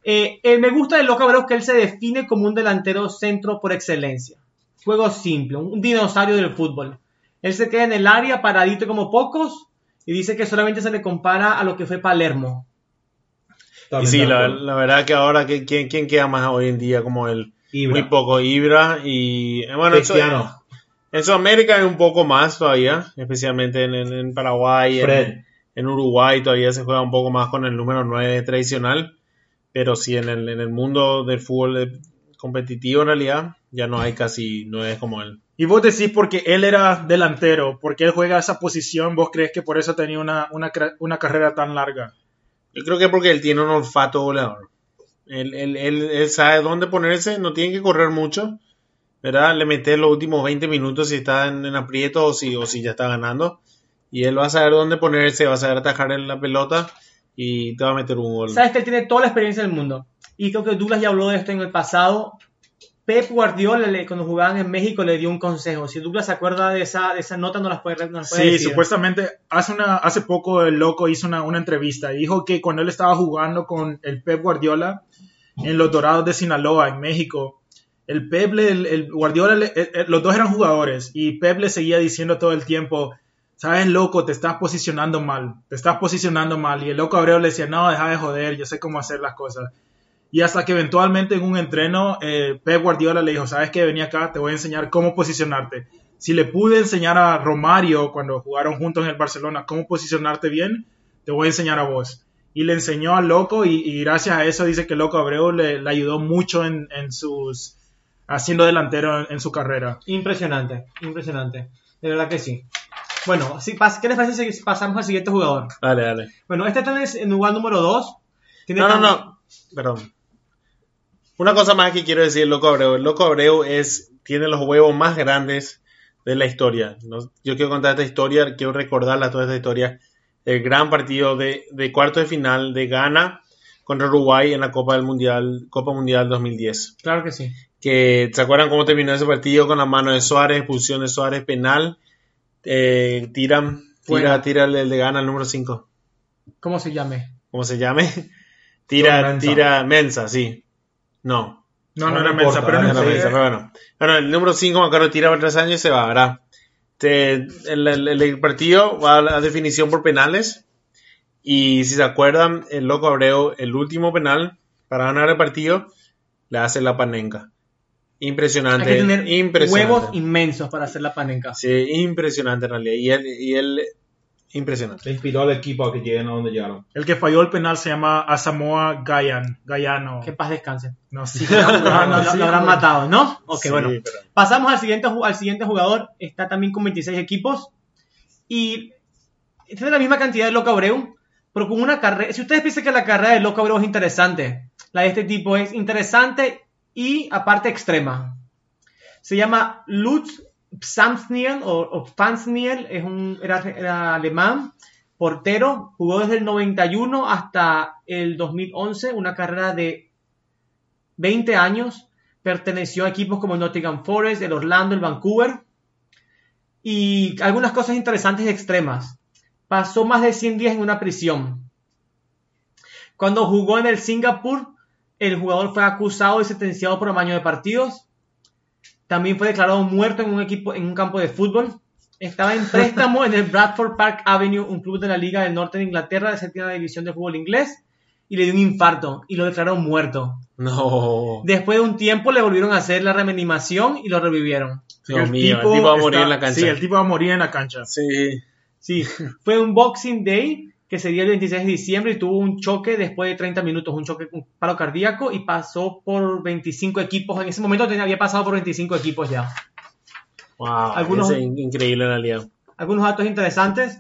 [SPEAKER 1] Eh, eh, me gusta de Loco Abreu que él se define como un delantero centro por excelencia. Juego simple, un dinosaurio del fútbol. Él se queda en el área paradito como pocos y dice que solamente se le compara a lo que fue Palermo.
[SPEAKER 3] Y sí, la, la verdad que ahora, ¿quién, ¿quién queda más hoy en día como él?
[SPEAKER 5] Ibra.
[SPEAKER 3] Muy poco. Ibra y... eh, Bueno, eso- en Sudamérica hay un poco más todavía, especialmente en, en- en Paraguay, en, Uruguay todavía se juega un poco más con el número 9 tradicional, pero sí en el, en el mundo del fútbol eh, competitivo en realidad ya no hay casi 9 como él.
[SPEAKER 4] Y vos decís porque él era delantero, porque él juega esa posición, vos crees que por eso tenía una, una, una carrera tan larga.
[SPEAKER 3] Yo creo que porque él tiene un olfato goleador. Él, él, él, sabe dónde ponerse, no tiene que correr mucho, ¿verdad? Le metes los últimos 20 minutos si está en, en aprieto o si, o si ya está ganando. Y él va a saber dónde ponerse, va a saber atajar en la pelota y te va a meter un gol.
[SPEAKER 1] Sabes que él tiene toda la experiencia del mundo. Y creo que Douglas ya habló de esto en el pasado. Pep Guardiola, le- cuando jugaban en México, le dio un consejo. Si Douglas se acuerda de esa, de esa nota, no las puede, no las puede
[SPEAKER 4] Sí,
[SPEAKER 1] decir.
[SPEAKER 4] supuestamente hace, una, hace poco el loco hizo una, una entrevista y dijo que cuando él estaba jugando con el Pep Guardiola en los Dorados de Sinaloa, en México, el Pep, le- el, el Guardiola, eh, eh, los dos eran jugadores y Pep le seguía diciendo todo el tiempo, sabes loco, te estás posicionando mal, te estás posicionando mal. Y el loco Abreu le decía, no, deja de joder, yo sé cómo hacer las cosas. Y hasta que eventualmente en un entreno, eh, Pep Guardiola le dijo, sabes que venía acá, te voy a enseñar cómo posicionarte. Si le pude enseñar a Romario cuando jugaron juntos en el Barcelona cómo posicionarte bien, te voy a enseñar a vos. Y le enseñó al loco y, y gracias a eso dice que loco Abreu le, le ayudó mucho en, en sus haciendo delantero en, en su carrera.
[SPEAKER 1] Impresionante, impresionante. De verdad que sí. Bueno, si pas- ¿qué les parece si pasamos al siguiente jugador?
[SPEAKER 3] Dale, dale.
[SPEAKER 1] Bueno, este vez en lugar número 2.
[SPEAKER 3] No, no, no. Perdón. Una cosa más que quiero decir, Loco Abreu. El Loco Abreu es, tiene los huevos más grandes de la historia. ¿no? Yo quiero contar esta historia, quiero recordarla toda esta historia. El gran partido de, de cuarto de final de Ghana contra Uruguay en la Copa del Mundial, Copa Mundial 2010.
[SPEAKER 1] Claro que sí.
[SPEAKER 3] Que, ¿Se acuerdan cómo terminó ese partido con la mano de Suárez, expulsión de Suárez, penal? Eh, tiran, tira, tira el, el de gana, el número 5.
[SPEAKER 1] ¿Cómo se llame?
[SPEAKER 3] ¿Cómo se llame? Tira,
[SPEAKER 5] Mensa.
[SPEAKER 3] tira, Mensa, sí. No,
[SPEAKER 4] No, no,
[SPEAKER 5] No
[SPEAKER 4] era
[SPEAKER 5] me
[SPEAKER 4] Mensa, pero
[SPEAKER 5] no sé.
[SPEAKER 3] Mensa, pero bueno. Bueno, el número 5, me acuerdo, tira por tres años y se va, ¿verdad? Te- el, el- el partido va a la definición por penales. Y si se acuerdan, el loco Abreu, el último penal para ganar el partido, le hace la panenca.
[SPEAKER 1] Hay
[SPEAKER 3] Impresionante.
[SPEAKER 1] que tener
[SPEAKER 3] impresionante.
[SPEAKER 1] huevos inmensos para hacer la panenca.
[SPEAKER 3] Sí, impresionante en realidad. Y él, y él impresionante.
[SPEAKER 5] Se inspiró al equipo a que lleguen a donde llegaron.
[SPEAKER 4] El que falló el penal se llama Asamoah Gyan, Gayano.
[SPEAKER 1] Que paz descanse.
[SPEAKER 4] No, sí,
[SPEAKER 1] Lo,
[SPEAKER 4] no,
[SPEAKER 1] lo-
[SPEAKER 4] no,
[SPEAKER 1] lo
[SPEAKER 4] sí,
[SPEAKER 1] habrán
[SPEAKER 4] güey.
[SPEAKER 1] matado, ¿no? Ok,
[SPEAKER 3] Sí,
[SPEAKER 1] bueno.
[SPEAKER 3] pero-
[SPEAKER 1] Pasamos al siguiente, al siguiente jugador. Está también con 26 equipos. Y tiene la misma cantidad de Loco Abreu, pero con una carrera. Si ustedes piensan que la carrera de Loco Abreu es interesante, la de este tipo es interesante y aparte extrema. Se llama Lutz Psamsniel o, o es un, era, era alemán, portero, jugó desde el 91 hasta el 2011, una carrera de 20 años, perteneció a equipos como el Nottingham Forest, el Orlando, el Vancouver, y algunas cosas interesantes y extremas. Pasó más de 100 días en una prisión. Cuando jugó en el Singapur, el jugador fue acusado y sentenciado por amaño de partidos. También fue declarado muerto en un equipo en un campo de fútbol. Estaba en préstamo en el Bradford Park Avenue, un club de la Liga del Norte de Inglaterra, de séptima división de fútbol inglés, y le dio un infarto y lo declararon muerto.
[SPEAKER 3] No.
[SPEAKER 1] Después de un tiempo le volvieron a hacer la reanimación y lo revivieron.
[SPEAKER 3] Dios
[SPEAKER 4] El
[SPEAKER 3] mío, el
[SPEAKER 4] tipo
[SPEAKER 3] tipo va a morir
[SPEAKER 4] está-
[SPEAKER 3] en la cancha.
[SPEAKER 4] Sí, el tipo va a morir en la cancha.
[SPEAKER 3] Sí.
[SPEAKER 1] Sí, fue un Boxing Day que se dio el 26 de diciembre y tuvo un choque después de 30 minutos, un choque, un paro cardíaco y pasó por 25 equipos. En ese momento tenía- había pasado por 25 equipos ya.
[SPEAKER 3] Wow,
[SPEAKER 1] Algunos-
[SPEAKER 3] es increíble en realidad.
[SPEAKER 1] Algunos datos interesantes.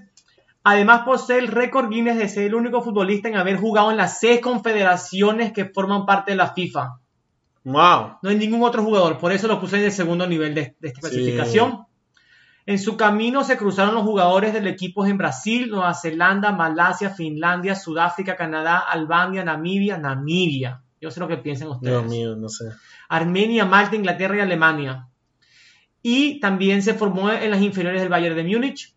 [SPEAKER 1] Además posee el récord Guinness de ser el único futbolista en haber jugado en las seis confederaciones que forman parte de la FIFA.
[SPEAKER 3] Wow.
[SPEAKER 1] No hay ningún otro jugador, por eso lo puse en el segundo nivel de, de esta
[SPEAKER 3] Sí.
[SPEAKER 1] En su camino se cruzaron los jugadores del equipo en Brasil, Nueva Zelanda, Malasia, Finlandia, Sudáfrica, Canadá, Albania, Namibia, Namibia. Yo sé lo que piensan ustedes.
[SPEAKER 3] Dios mío, no sé.
[SPEAKER 1] Armenia, Malta, Inglaterra y Alemania. Y también se formó en las inferiores del Bayern de Múnich.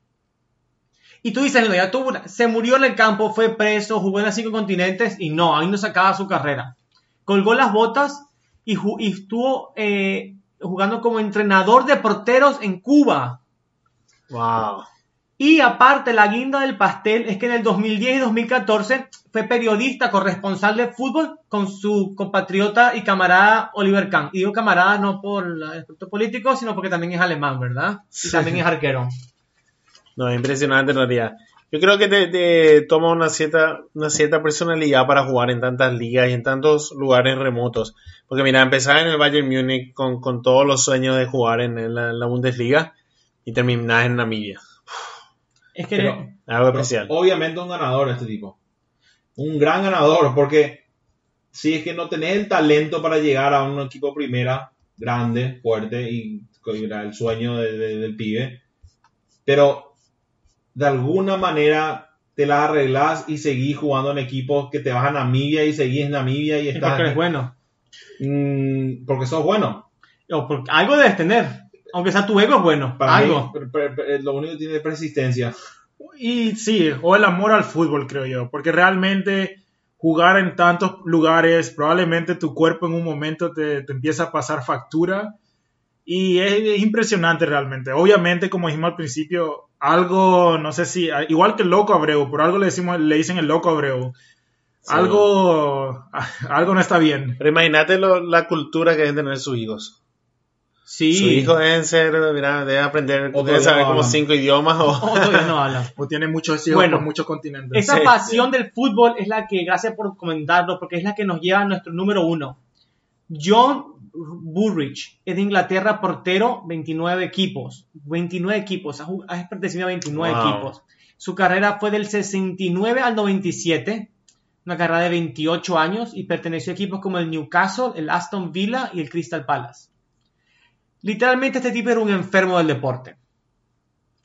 [SPEAKER 1] Y tú dices, no, ya tuvo una- se murió en el campo, fue preso, jugó en los cinco continentes y no, ahí no se acaba su carrera. Colgó las botas y estuvo eh, jugando como entrenador de porteros en Cuba.
[SPEAKER 3] Wow.
[SPEAKER 1] Y aparte, la guinda del pastel es que en el 2010 y 2014 fue periodista corresponsal de fútbol con su compatriota y camarada Oliver Kahn. Y digo camarada no por el aspecto político, sino porque también es alemán, ¿verdad? Y también es arquero.
[SPEAKER 3] No, impresionante en realidad. Yo creo que te, te toma una cierta, una cierta personalidad para jugar en tantas ligas y en tantos lugares remotos. Porque mira, empezar en el Bayern Múnich con, con todos los sueños de jugar en, en la, en la Bundesliga y terminar en Namibia.
[SPEAKER 1] Es que
[SPEAKER 5] Pero-
[SPEAKER 3] Algo
[SPEAKER 5] Pero
[SPEAKER 3] especial.
[SPEAKER 5] obviamente un ganador este tipo. Un gran ganador, porque si es que no tenés el talento para llegar a un equipo primera grande, fuerte, y era el sueño de- de- del pibe, pero de alguna manera te las arreglás y seguís jugando en equipos que te vas a Namibia y seguís en Namibia y
[SPEAKER 1] es
[SPEAKER 5] estás...
[SPEAKER 1] porque eres bueno.
[SPEAKER 5] Mm, porque sos bueno.
[SPEAKER 1] O porque algo debes tener. Aunque sea tu ego es bueno.
[SPEAKER 5] Para mí,
[SPEAKER 1] algo.
[SPEAKER 5] pero lo único que tiene es persistencia.
[SPEAKER 4] Y sí, o el amor al fútbol, creo yo, porque realmente jugar en tantos lugares, probablemente tu cuerpo en un momento te, te empieza a pasar factura y es, es impresionante realmente. Obviamente, como dijimos al principio, algo, no sé si, igual que el loco Abreu, por algo le, decimos, le dicen el loco Abreu,
[SPEAKER 3] Sí.
[SPEAKER 4] algo, algo no está bien.
[SPEAKER 3] Pero imagínate lo- la cultura que deben tener sus hijos.
[SPEAKER 1] Sí.
[SPEAKER 3] Sus hijos deben ser, mira, deben aprender,
[SPEAKER 5] O
[SPEAKER 3] deben
[SPEAKER 5] todavía
[SPEAKER 3] saber
[SPEAKER 5] no
[SPEAKER 3] como
[SPEAKER 5] hablan.
[SPEAKER 3] cinco idiomas o...
[SPEAKER 1] O todavía no habla.
[SPEAKER 4] O tiene muchos hijos
[SPEAKER 1] Bueno,
[SPEAKER 4] por muchos continentes.
[SPEAKER 1] Esa
[SPEAKER 3] Sí.
[SPEAKER 1] pasión del fútbol es la que, gracias por comentarlo, porque es la que nos lleva a nuestro número uno. John Burridge es de Inglaterra, portero, 29 equipos. 29 equipos, ha, pertenecido a 29
[SPEAKER 3] Wow.
[SPEAKER 1] equipos. Su carrera fue del 69 al 97, una carrera de 28 años y perteneció a equipos como el Newcastle, el Aston Villa y el Crystal Palace. Literalmente este tipo era un enfermo del deporte.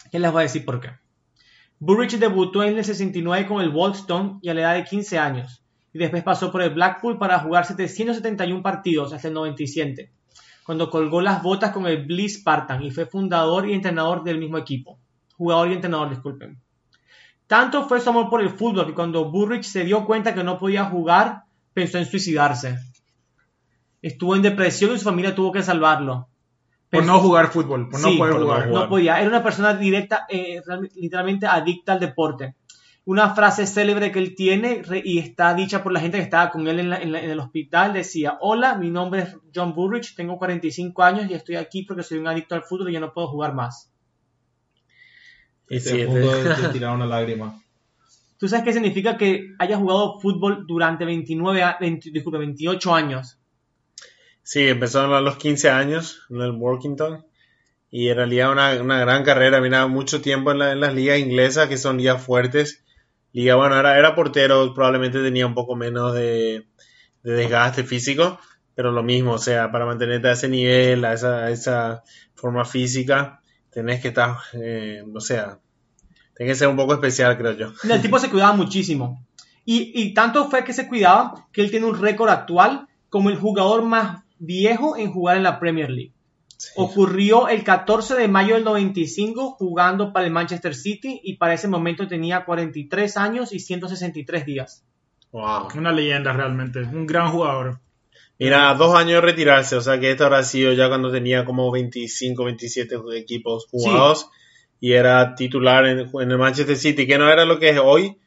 [SPEAKER 1] ¿Qué les voy a decir por qué? Burridge debutó en el 69 con el Wolfstone y a la edad de 15 años. y después pasó por el Blackpool para jugar 771 partidos hasta el 97, cuando colgó las botas con el Bliss Spartan y fue fundador y entrenador del mismo equipo. Jugador y entrenador, disculpen. Tanto fue su amor por el fútbol que cuando Burrich se dio cuenta que no podía jugar, pensó en suicidarse. Estuvo en depresión y su familia tuvo que salvarlo.
[SPEAKER 4] Por no jugar fútbol, por no poder
[SPEAKER 3] por no
[SPEAKER 4] jugar.
[SPEAKER 1] no podía. Era una persona directa, eh, literalmente adicta al deporte. Una frase célebre que él tiene y está dicha por la gente que estaba con él en, la- en la- en el hospital decía, hola, mi nombre es John Burrich, tengo 45 años y estoy aquí porque soy un adicto al fútbol y ya no puedo jugar más.
[SPEAKER 3] Y
[SPEAKER 5] punto
[SPEAKER 3] este-
[SPEAKER 5] de, de tirar una lágrima.
[SPEAKER 1] ¿Tú sabes qué significa que haya jugado fútbol durante 29, a- 20 disculpe, 28 años?
[SPEAKER 3] Sí, empezó a los 15 años en el Workington y en realidad una, una gran carrera. Mira, mucho tiempo en, la- en las ligas inglesas que son ligas fuertes. Liga, bueno, era, era portero, probablemente tenía un poco menos de, de desgaste físico, pero lo mismo, o sea, para mantenerte a ese nivel, a esa, a esa forma física, tenés que estar, eh, o sea, tenés que ser un poco especial, creo yo.
[SPEAKER 1] El tipo se cuidaba muchísimo. Y, y tanto fue que se cuidaba que él tiene un récord actual como el jugador más viejo en jugar en la Premier League. Ocurrió el 14 de mayo del 95 jugando para el Manchester City y para ese momento tenía 43 años y 163 días.
[SPEAKER 3] Wow.
[SPEAKER 4] Una leyenda realmente, un gran jugador.
[SPEAKER 3] Mira, dos años de retirarse, o sea que esto habrá sido ya cuando tenía como 25, 27 equipos jugados y era titular en, en el Manchester City, que no era lo que es hoy,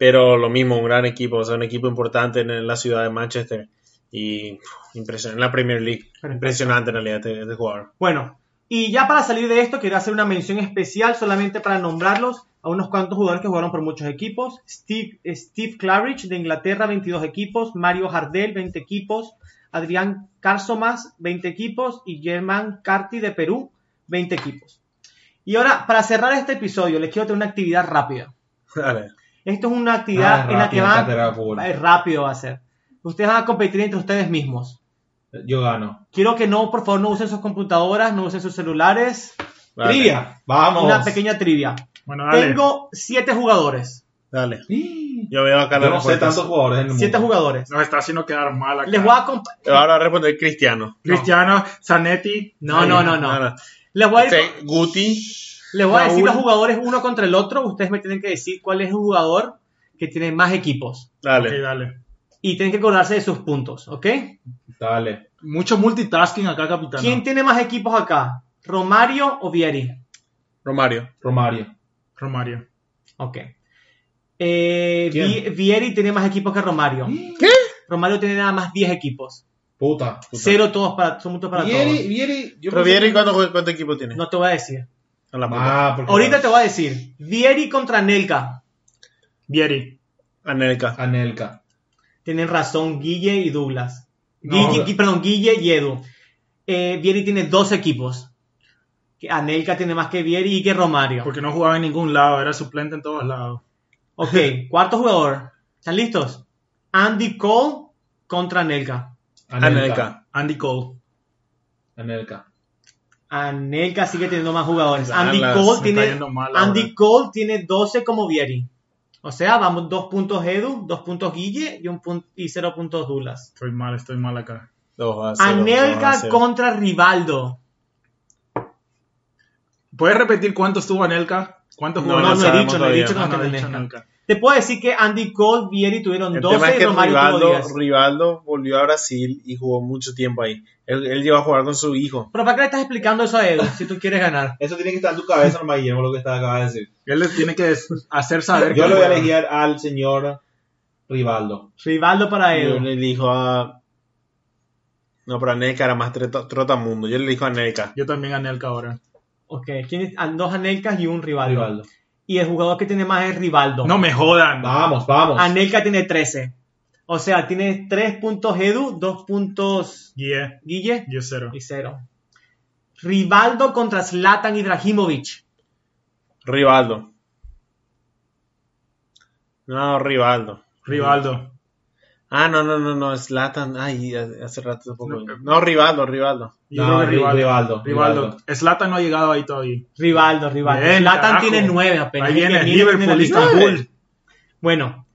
[SPEAKER 3] pero lo mismo, un gran equipo, o sea, un equipo importante en, la ciudad de Manchester y impresionante, en la Premier League,
[SPEAKER 1] Perfecto.
[SPEAKER 3] impresionante en realidad este, este jugador.
[SPEAKER 1] Bueno, y ya para salir de esto, quiero hacer una mención especial solamente para nombrarlos a unos cuantos jugadores que jugaron por muchos equipos. Steve, Steve Claridge de Inglaterra, 22 equipos. Mario Jardel, 20 equipos. Adrián Carsomas, 20 equipos. Y Germán Carti de Perú, 20 equipos. Y ahora, para cerrar este episodio, les quiero tener una actividad rápida.
[SPEAKER 3] Dale.
[SPEAKER 1] Esto es una actividad
[SPEAKER 5] Ah,
[SPEAKER 1] en la que
[SPEAKER 5] rápido,
[SPEAKER 1] van
[SPEAKER 5] de
[SPEAKER 1] eh, rápido va a ser. Ustedes van a competir entre ustedes mismos.
[SPEAKER 5] Yo gano.
[SPEAKER 1] Quiero que no, por favor, no usen sus computadoras, no usen sus celulares.
[SPEAKER 5] Trivia. Vamos.
[SPEAKER 1] Una pequeña trivia.
[SPEAKER 4] Bueno, dale.
[SPEAKER 1] Tengo siete jugadores.
[SPEAKER 3] Dale.
[SPEAKER 5] Sí.
[SPEAKER 3] Yo veo acá
[SPEAKER 5] Yo
[SPEAKER 3] las
[SPEAKER 5] no sé tantos jugadores en el
[SPEAKER 1] Siete
[SPEAKER 5] mundo.
[SPEAKER 1] jugadores.
[SPEAKER 4] Nos está haciendo quedar mal acá.
[SPEAKER 1] Les voy a
[SPEAKER 3] Ahora va a responder Cristiano.
[SPEAKER 4] Cristiano, Zanetti.
[SPEAKER 1] No, no, no, no. Les voy a,
[SPEAKER 3] Este, Guti.
[SPEAKER 1] les voy a decir los jugadores uno contra el otro. Ustedes me tienen que decir cuál es el jugador que tiene más equipos.
[SPEAKER 3] Dale.
[SPEAKER 4] Ok, dale.
[SPEAKER 1] Y tienen que acordarse de sus puntos, ¿ok?
[SPEAKER 5] Dale.
[SPEAKER 4] Mucho multitasking acá, capitán.
[SPEAKER 1] ¿Quién tiene más equipos acá? ¿Romario o Vieri?
[SPEAKER 3] Romario.
[SPEAKER 5] Romario.
[SPEAKER 4] Romario.
[SPEAKER 1] Ok. Eh, Vieri tiene más equipos que Romario.
[SPEAKER 3] ¿Qué?
[SPEAKER 1] Romario tiene nada más 10 equipos.
[SPEAKER 5] Puta.
[SPEAKER 1] Cero todos para, son puntos para
[SPEAKER 5] Vieri,
[SPEAKER 1] todos.
[SPEAKER 5] Vieri. Yo
[SPEAKER 3] Pero Vieri, ¿cuánto, cuánto equipo tiene?
[SPEAKER 1] No te voy a decir.
[SPEAKER 3] A la.
[SPEAKER 5] Ah, porque
[SPEAKER 1] Ahorita te voy a decir. Vieri contra Nelka.
[SPEAKER 4] Vieri.
[SPEAKER 3] Anelka.
[SPEAKER 5] Anelka.
[SPEAKER 1] Tienen razón Guille y Douglas. Guille,
[SPEAKER 5] no.
[SPEAKER 1] Perdón, Guille y Edu. Eh, Vieri tiene dos equipos. Anelka tiene más que Vieri y que Romario.
[SPEAKER 4] Porque no jugaba en ningún lado, era suplente en todos lados.
[SPEAKER 1] Ok, cuarto jugador. ¿Están listos? Andy Cole contra Anelka.
[SPEAKER 3] Anelka.
[SPEAKER 4] Andy Cole.
[SPEAKER 5] Anelka.
[SPEAKER 1] Anelka sigue teniendo más jugadores. Andy Cole tiene, Andy. Cole tiene 12 como Vieri. O sea, vamos dos puntos Edu, dos puntos Guille y un punto y cero puntos Douglas.
[SPEAKER 4] Estoy mal, estoy mal acá.
[SPEAKER 3] A a
[SPEAKER 1] Anelka contra Rivaldo.
[SPEAKER 4] ¿Puedes repetir cuántos tuvo Anelka? ¿Cuántos
[SPEAKER 3] No,
[SPEAKER 4] jugó
[SPEAKER 1] No, no, he dicho, no he dicho
[SPEAKER 4] Ah, no,
[SPEAKER 1] no
[SPEAKER 4] he
[SPEAKER 1] tiene
[SPEAKER 4] dicho
[SPEAKER 1] Anelka. Te puedo decir que Andy Cole, Vieri tuvieron
[SPEAKER 3] El
[SPEAKER 1] 12
[SPEAKER 3] tema es
[SPEAKER 1] y
[SPEAKER 3] que
[SPEAKER 1] Romario tuvo
[SPEAKER 3] Rivaldo,
[SPEAKER 1] 10.
[SPEAKER 3] Rivaldo volvió a Brasil y jugó mucho tiempo ahí. Él, él llegó a jugar con su hijo.
[SPEAKER 1] Pero ¿para qué le estás explicando eso a Edu si tú quieres ganar?
[SPEAKER 5] Eso tiene que estar en tu cabeza, nomás, Guillermo, lo que está acaba de decir.
[SPEAKER 4] Él les tiene que hacer saber
[SPEAKER 5] Yo le voy a elegir al señor Rivaldo.
[SPEAKER 1] Rivaldo para
[SPEAKER 3] Yo
[SPEAKER 1] Edu.
[SPEAKER 3] le dijo a. No, pero Anelka era más trota- trotamundo. Yo le dijo a Anelka.
[SPEAKER 4] Yo también Anelka ahora.
[SPEAKER 1] Ok, ¿quién es? Ah, Dos Anelkas y un Rivaldo.
[SPEAKER 5] Rivaldo.
[SPEAKER 1] Y el jugador que tiene más es Rivaldo.
[SPEAKER 4] No me jodan.
[SPEAKER 5] Vamos, vamos.
[SPEAKER 1] Anelka tiene 13. O sea, tiene 3 puntos Edu, 2 puntos
[SPEAKER 4] Yeah,
[SPEAKER 1] Guille
[SPEAKER 4] yo cero.
[SPEAKER 1] y 0. Rivaldo contra Zlatan Ibrahimovic.
[SPEAKER 3] Rivaldo. No, Rivaldo.
[SPEAKER 4] Rivaldo.
[SPEAKER 3] Ah, no, no, no, no, Slatan. Ay, hace rato tampoco.
[SPEAKER 4] No,
[SPEAKER 3] No, Rivaldo, Rivaldo.
[SPEAKER 5] No,
[SPEAKER 4] Rivaldo.
[SPEAKER 5] Rivaldo,
[SPEAKER 4] Rivaldo. Zlatan no ha llegado ahí todavía.
[SPEAKER 1] Rivaldo, Rivaldo.
[SPEAKER 4] Carajo.
[SPEAKER 1] tiene 9 apenas.
[SPEAKER 4] Ahí viene Liverpool. Istanbul.
[SPEAKER 1] Bueno,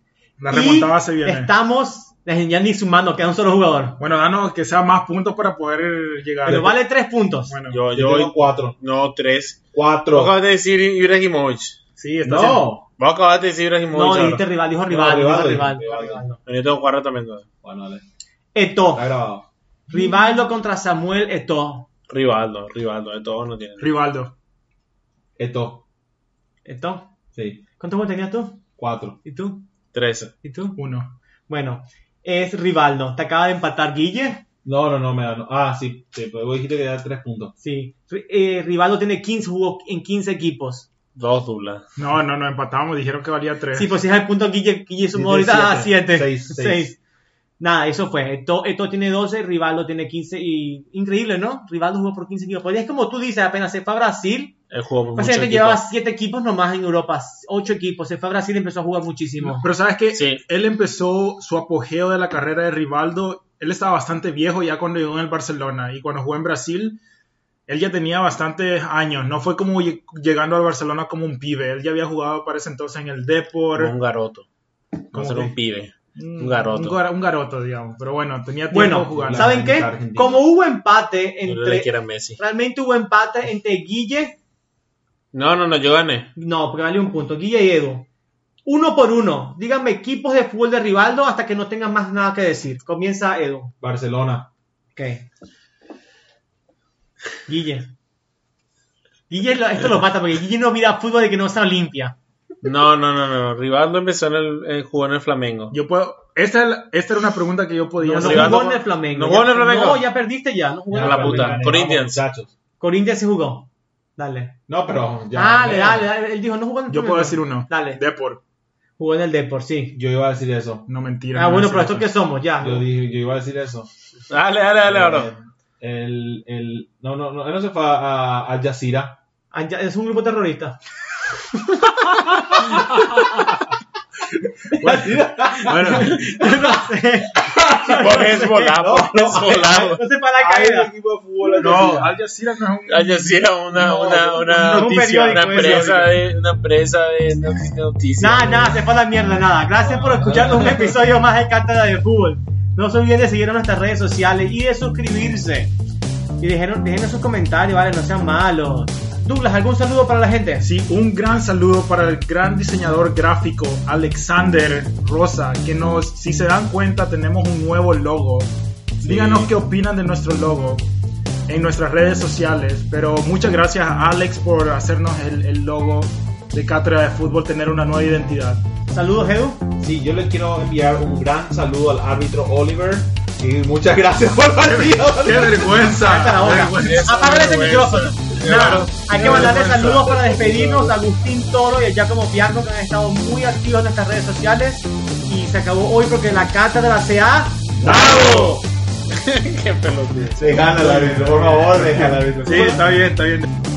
[SPEAKER 4] La
[SPEAKER 1] Y
[SPEAKER 4] remontada se viene.
[SPEAKER 1] Estamos, ya ni sumando, queda un solo jugador.
[SPEAKER 4] Bueno, danos que sea más puntos para poder llegar.
[SPEAKER 1] Pero vale tres puntos.
[SPEAKER 4] Bueno,
[SPEAKER 3] Yo,
[SPEAKER 5] Yo
[SPEAKER 3] yo,
[SPEAKER 5] tengo cuatro.
[SPEAKER 3] no, tres.
[SPEAKER 5] Cuatro.
[SPEAKER 3] acabas de decir Ibrahimovic.
[SPEAKER 4] Sí, está
[SPEAKER 5] No.
[SPEAKER 3] Vos acabas de decir Ibrahimovic.
[SPEAKER 1] No,
[SPEAKER 3] ahora.
[SPEAKER 1] dijiste rival, dijo rival,
[SPEAKER 5] No,
[SPEAKER 1] dijo
[SPEAKER 5] Rivaldo,
[SPEAKER 1] rival.
[SPEAKER 5] Rivaldo.
[SPEAKER 1] dijo Rivaldo.
[SPEAKER 3] Yo tengo cuatro también. ¿no?
[SPEAKER 5] Bueno, dale.
[SPEAKER 1] Eto.
[SPEAKER 5] Está grabado.
[SPEAKER 1] Rivaldo contra Samuel Eto.
[SPEAKER 3] Rivaldo, Rivaldo, de todos no tienen.
[SPEAKER 4] Rivaldo.
[SPEAKER 5] Esto.
[SPEAKER 1] Eto.
[SPEAKER 5] Sí.
[SPEAKER 1] ¿Cuántos puntos tenías tú?
[SPEAKER 5] Cuatro.
[SPEAKER 1] ¿Y tú?
[SPEAKER 3] Tres.
[SPEAKER 1] ¿Y tú?
[SPEAKER 4] Uno.
[SPEAKER 1] Bueno, es Rivaldo. Te acaba de empatar Guille.
[SPEAKER 5] No, no, no, me da. no. Ah, sí. sí pero vos dijiste que da tres puntos.
[SPEAKER 1] Sí. Eh, Rivaldo tiene 15, jugó en 15 equipos.
[SPEAKER 3] Dos dublas.
[SPEAKER 4] No, no, no empatamos. Dijeron que valía tres.
[SPEAKER 1] Sí, pues si es el punto Guille, Guille sumó ahorita a
[SPEAKER 5] siete.
[SPEAKER 1] 7.
[SPEAKER 5] Seis, seis.
[SPEAKER 1] Nada, eso fue. Eto, Eto tiene 12, Rivaldo tiene 15 y increíble, ¿no? Rivaldo jugó por 15 equipos. Pues es como tú dices, apenas se fue a Brasil,
[SPEAKER 3] jugó por
[SPEAKER 1] básicamente llevaba
[SPEAKER 3] equipo.
[SPEAKER 1] 7 equipos nomás en Europa, 8 equipos. Se fue a Brasil y empezó a jugar muchísimo.
[SPEAKER 4] Pero sabes que
[SPEAKER 3] Sí.
[SPEAKER 4] él empezó su apogeo de la carrera de Rivaldo. Él estaba bastante viejo ya cuando llegó en el Barcelona y cuando jugó en Brasil, él ya tenía bastantes años. No fue como lle- llegando al Barcelona como un pibe. Él ya había jugado para ese entonces en el Depor.
[SPEAKER 3] Como un garoto. No
[SPEAKER 4] ¿Cómo
[SPEAKER 3] ser un pibe.
[SPEAKER 4] Un,
[SPEAKER 3] garoto.
[SPEAKER 4] Un, gar- un garoto, digamos. Pero bueno, tenía tiempo
[SPEAKER 1] Bueno,
[SPEAKER 4] jugando.
[SPEAKER 5] sabe-
[SPEAKER 1] ¿saben qué?
[SPEAKER 5] Argentina.
[SPEAKER 1] Como hubo empate entre...
[SPEAKER 3] a Messi.
[SPEAKER 1] Realmente hubo empate entre Guille...
[SPEAKER 3] No, no, no, yo gané.
[SPEAKER 1] No, porque valió un punto. Guille y Edu. Uno por uno. Díganme equipos de fútbol de Rivaldo hasta que no tengan más nada que decir. Comienza Edu.
[SPEAKER 5] Barcelona.
[SPEAKER 1] Ok. Guille. Guille, lo- esto lo mata porque Guille no mira fútbol de que no está Olimpia.
[SPEAKER 3] No, no, no, no. Rivaldo empezó en el, eh, jugó en el Flamengo.
[SPEAKER 4] Yo puedo. Esta, es la- esta era una pregunta que yo podía
[SPEAKER 1] No, no
[SPEAKER 4] hacer.
[SPEAKER 1] Jugó en el Flamengo.
[SPEAKER 3] ¿No jugó en el Flamengo?
[SPEAKER 1] No, ya perdiste ya. No jugó en
[SPEAKER 3] A
[SPEAKER 1] el
[SPEAKER 3] la
[SPEAKER 1] Flamengo.
[SPEAKER 3] puta. Corinthians.
[SPEAKER 5] Muchachos.
[SPEAKER 1] Corinthians sí jugó. Dale.
[SPEAKER 5] No, pero ya.
[SPEAKER 1] dale, dale, dale. Él dijo, no jugó en el
[SPEAKER 4] Yo puedo decir uno.
[SPEAKER 1] Dale.
[SPEAKER 4] Depor.
[SPEAKER 1] Jugó en el Depor, sí.
[SPEAKER 5] Yo iba a decir eso.
[SPEAKER 4] No mentira.
[SPEAKER 1] Ah,
[SPEAKER 4] no
[SPEAKER 1] bueno, pero esto que somos, ya.
[SPEAKER 5] Yo, dije, yo iba a decir eso.
[SPEAKER 3] Dale, dale, dale, ahora.
[SPEAKER 5] El, el, no, no, no, él no se fue a, a Al Jazeera.
[SPEAKER 1] Es un grupo terrorista.
[SPEAKER 4] Bueno,
[SPEAKER 1] no sé.
[SPEAKER 3] Por Hezbollah, por Hezbollah.
[SPEAKER 1] No sé para la
[SPEAKER 5] Hay un
[SPEAKER 1] caída.
[SPEAKER 5] equipo de fútbol Al
[SPEAKER 4] no. Al Jazeera no es un.
[SPEAKER 3] Al Jazeera, una,
[SPEAKER 4] No,
[SPEAKER 3] una, una,
[SPEAKER 1] un
[SPEAKER 3] noticia, una empresa de, una empresa de noti- noticias.
[SPEAKER 1] Nada, nada, se fue a la mierda, nada. Gracias por escucharnos un episodio más de Cátedra de Fútbol. No se olviden de seguir en nuestras redes sociales y de suscribirse. Y dejen, dejen sus comentarios, ¿vale? No sean malos. Douglas, ¿algún saludo para la gente?
[SPEAKER 4] Sí, un gran saludo para el gran diseñador gráfico Alexander Rosa, que nos, si se dan cuenta, tenemos un nuevo logo. Díganos qué opinan de nuestro logo en nuestras redes sociales. Pero muchas gracias a Alex por hacernos el, el logo de Cátedra de Fútbol, tener una nueva identidad.
[SPEAKER 1] Saludos, Edu.
[SPEAKER 5] Sí, yo le quiero enviar un gran saludo al árbitro Oliver. Y muchas gracias por el partido.
[SPEAKER 4] ¡Qué vergüenza!
[SPEAKER 1] Apágale ese micrófono. Nada, hay que mandarle saludos para despedirnos a Agustín Toro y a Giacomo Bianco que han estado muy activos en nuestras redes sociales. Y se acabó hoy porque la cátedra se ha dado.
[SPEAKER 3] Qué pelotudo.
[SPEAKER 5] Se gana el árbitro, por favor, deja al árbitro.
[SPEAKER 4] Sí, está bien, está bien.